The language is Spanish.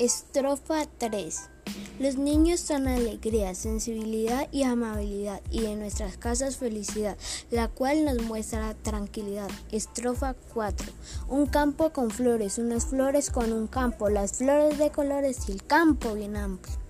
Estrofa 3. Los niños son alegría, sensibilidad y amabilidad, y en nuestras casas felicidad, la cual nos muestra tranquilidad. Estrofa 4. Un campo con flores, unas flores con un campo, las flores de colores y el campo bien amplio.